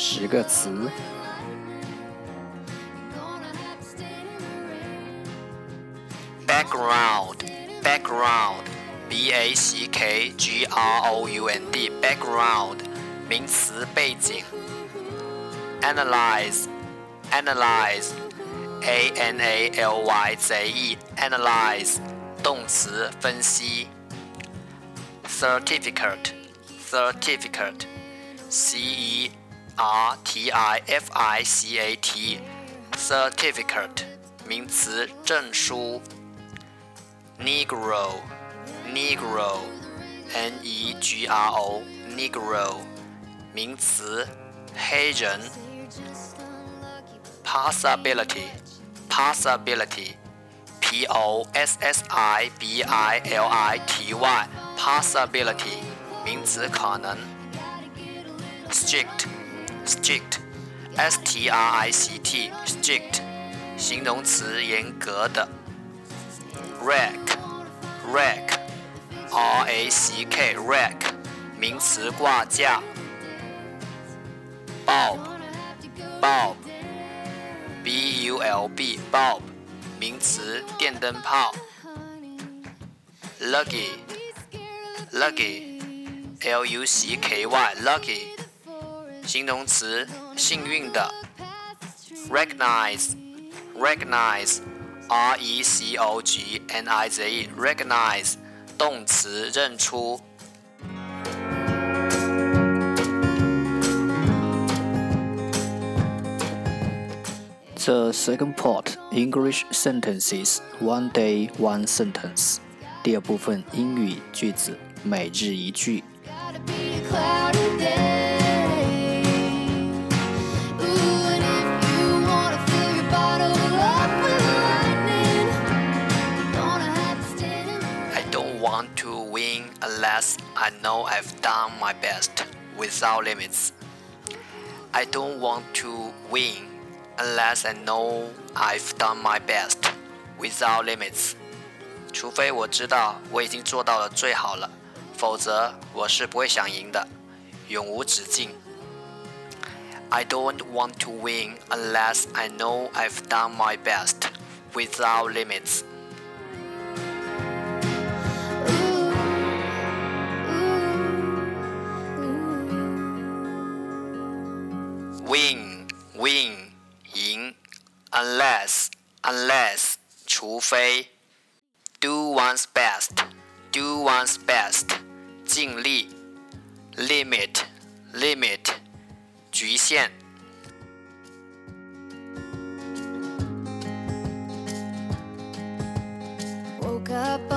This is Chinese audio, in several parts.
十个词：background，background，b a c k g r o u n d，background，名词，背景。analyze，analyze，a n a l y z e，analyze，动词，分析。certificate，certificate，c e R T I F I C A T，certificate，名词，证书。Negro，Negro，N E G R O，Negro，名词，黑人。Possibility，Possibility，P O S S I B I L I T Y，Possibility，名词，可能。Strict。 strict, s t r i c t, strict，形容词，严格的。rack, rack, r a c k, rack，名词，挂架。bulb, bulb, b u l b, bulb，名词，电灯泡。lucky, lucky, l u c k y, lucky。形容词，幸运的。recognize，recognize，r e c o g n i z e，recognize，动词，认出。The second part English sentences one day one sentence。第二部分英语句子，每日一句。unless I know I've done my best without limits. I don't want to win unless I know I've done my best without limits. 除非我知道我已经做到了最好了，否则我是不会想赢的，永无止境。I don't want to win unless I know I've done my best without limits. ，unless unless 除非，do one's best do one's best 尽力，limit limit 局限。Woke up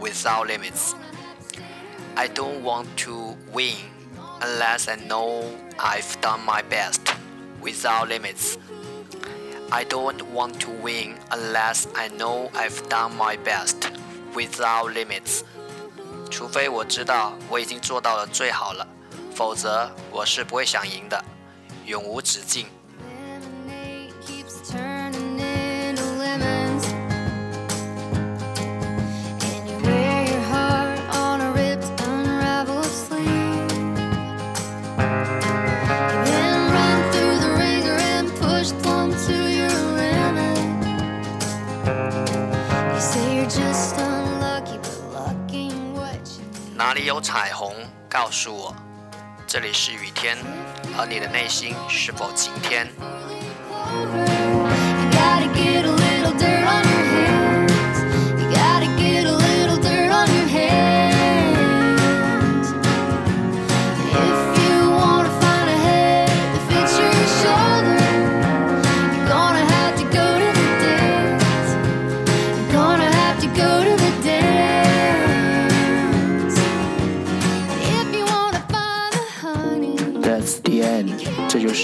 without limits. I don't want to win unless I know I've done my best without limits. I don't want to win unless I know I've done my best without limits。除非我知道我已经做到了最好了，否则我是不会想赢的，永无止境。 哪里有彩虹？告诉我，这里是雨天，而你的内心是否晴天？